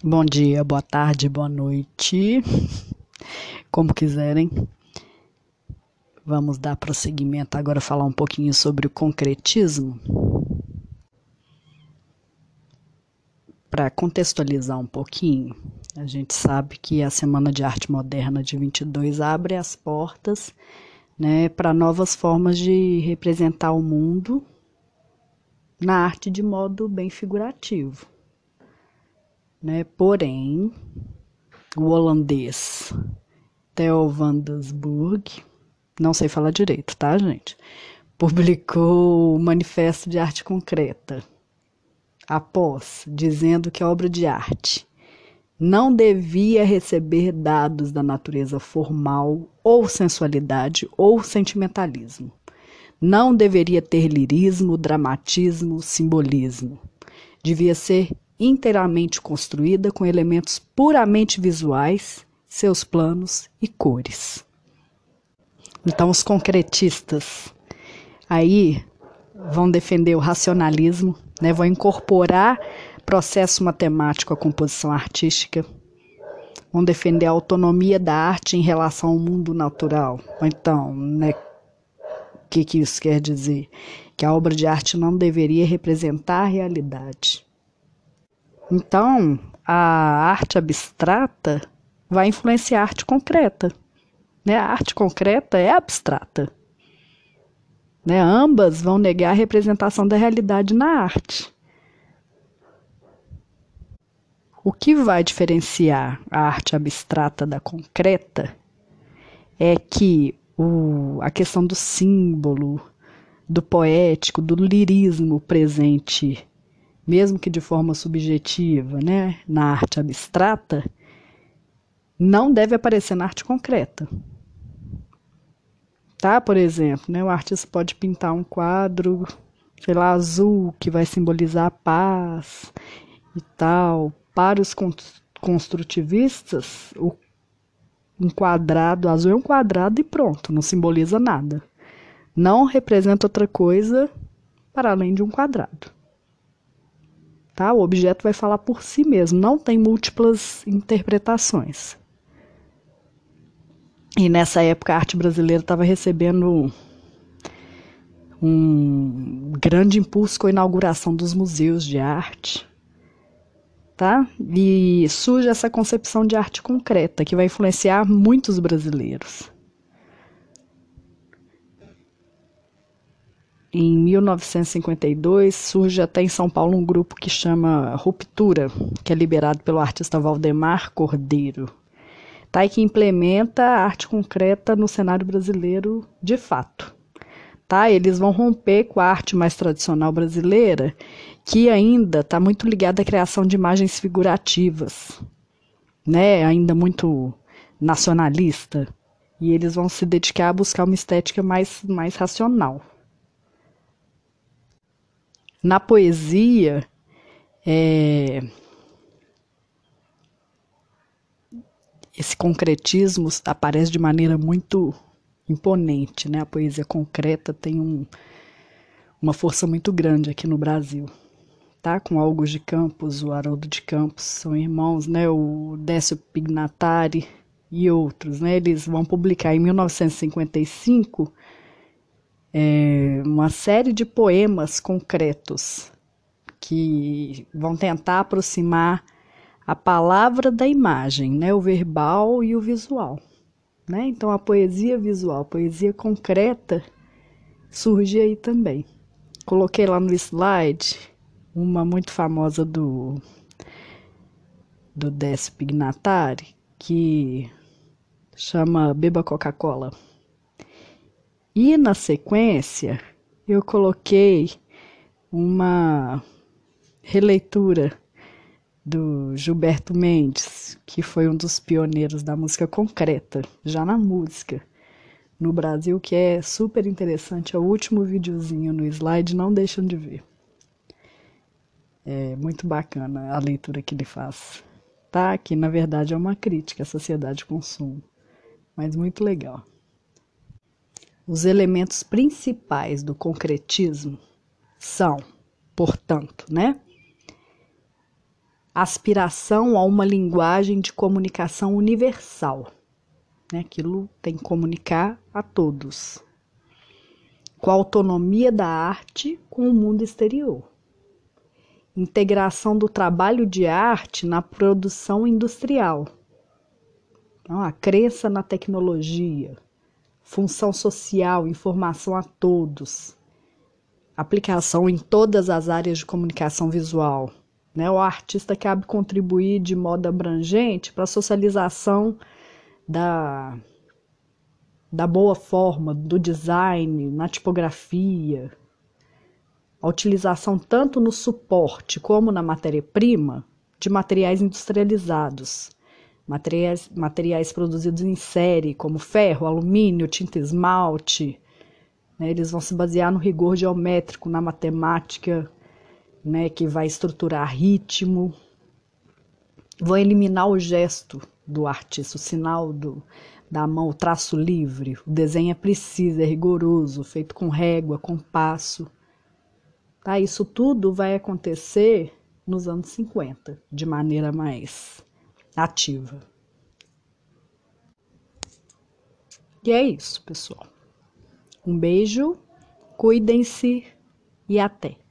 Bom dia, boa tarde, boa noite, como quiserem. Vamos dar prosseguimento agora falar um pouquinho sobre o concretismo. Para contextualizar um pouquinho, a gente sabe que a Semana de Arte Moderna de 22 abre as portas né, para novas formas de representar o mundo na arte de modo bem figurativo. Né? Porém, o holandês Theo van Doesburg, não sei falar direito, tá, gente? Publicou o Manifesto de Arte Concreta, após dizendo que a obra de arte não devia receber dados da natureza formal ou sensualidade ou sentimentalismo. Não deveria ter lirismo, dramatismo, simbolismo. Devia ser inteiramente construída com elementos puramente visuais, seus planos e cores. Então, os concretistas aí vão defender o racionalismo, né, vão incorporar processo matemático à composição artística, vão defender a autonomia da arte em relação ao mundo natural. Então, né, o que, que isso quer dizer? Que a obra de arte não deveria representar a realidade. Então, a arte abstrata vai influenciar a arte concreta. Né? A arte concreta é abstrata. Né? Ambas vão negar a representação da realidade na arte. O que vai diferenciar a arte abstrata da concreta é que o, a questão do símbolo, do poético, do lirismo presente, mesmo que de forma subjetiva, né, na arte abstrata, não deve aparecer na arte concreta. Tá? Por exemplo, né, o artista pode pintar um quadro, sei lá, azul, que vai simbolizar a paz e tal, para os construtivistas, o, um quadrado azul é um quadrado e pronto, não simboliza nada. Não representa outra coisa para além de um quadrado. Tá? O objeto vai falar por si mesmo, não tem múltiplas interpretações. E nessa época a arte brasileira estava recebendo um grande impulso com a inauguração dos museus de arte tá? E surge essa concepção de arte concreta que vai influenciar muitos brasileiros. Em 1952 surge até em São Paulo um grupo que chama Ruptura, que é liberado pelo artista Valdemar Cordeiro, tá? Que implementa a arte concreta no cenário brasileiro de fato. Tá? Eles vão romper com a arte mais tradicional brasileira que ainda está muito ligada à criação de imagens figurativas, né? Ainda muito nacionalista. E eles vão se dedicar a buscar uma estética mais, mais racional. Na poesia, é... esse concretismo aparece de maneira muito imponente, né? A poesia concreta tem um, uma força muito grande aqui no Brasil tá? Com Augusto de Campos, o Haroldo de Campos, são irmãos, né? O Décio Pignatari e outros, né? Eles vão publicar em 1955 é, uma série de poemas concretos que vão tentar aproximar a palavra da imagem, né? O verbal e o visual, né? Então a poesia visual, a poesia concreta surge aí também. Coloquei lá no slide uma muito famosa do do Décio Pignatari, que chama Beba Coca-Cola. E na sequência, eu coloquei uma releitura do Gilberto Mendes, que foi um dos pioneiros da música concreta, já na música no Brasil, que é super interessante. É o último videozinho no slide, não deixam de ver. É muito bacana a leitura que ele faz. Tá? Que na verdade é uma crítica à sociedade de consumo, mas muito legal. Os elementos principais do concretismo são, portanto, né? aspiração a uma linguagem de comunicação universal. Né? Aquilo tem que comunicar a todos. Com a autonomia da arte com o mundo exterior. Integração do trabalho de arte na produção industrial. Então, a crença na tecnologia, função social, informação a todos, aplicação em todas as áreas de comunicação visual. Né? O artista cabe contribuir de modo abrangente para a socialização da, da boa forma, do design, na tipografia, a utilização tanto no suporte como na matéria-prima de materiais industrializados, materiais, materiais produzidos em série, como ferro, alumínio, tinta esmalte. Né? Eles vão se basear no rigor geométrico, na matemática, né, que vai estruturar ritmo. Vão eliminar o gesto do artista, o sinal do, da mão, o traço livre. O desenho é preciso, é rigoroso, feito com régua, com passo. Tá? Isso tudo vai acontecer nos anos 50, de maneira mais ativa. E é isso, pessoal. Um beijo, cuidem-se e até!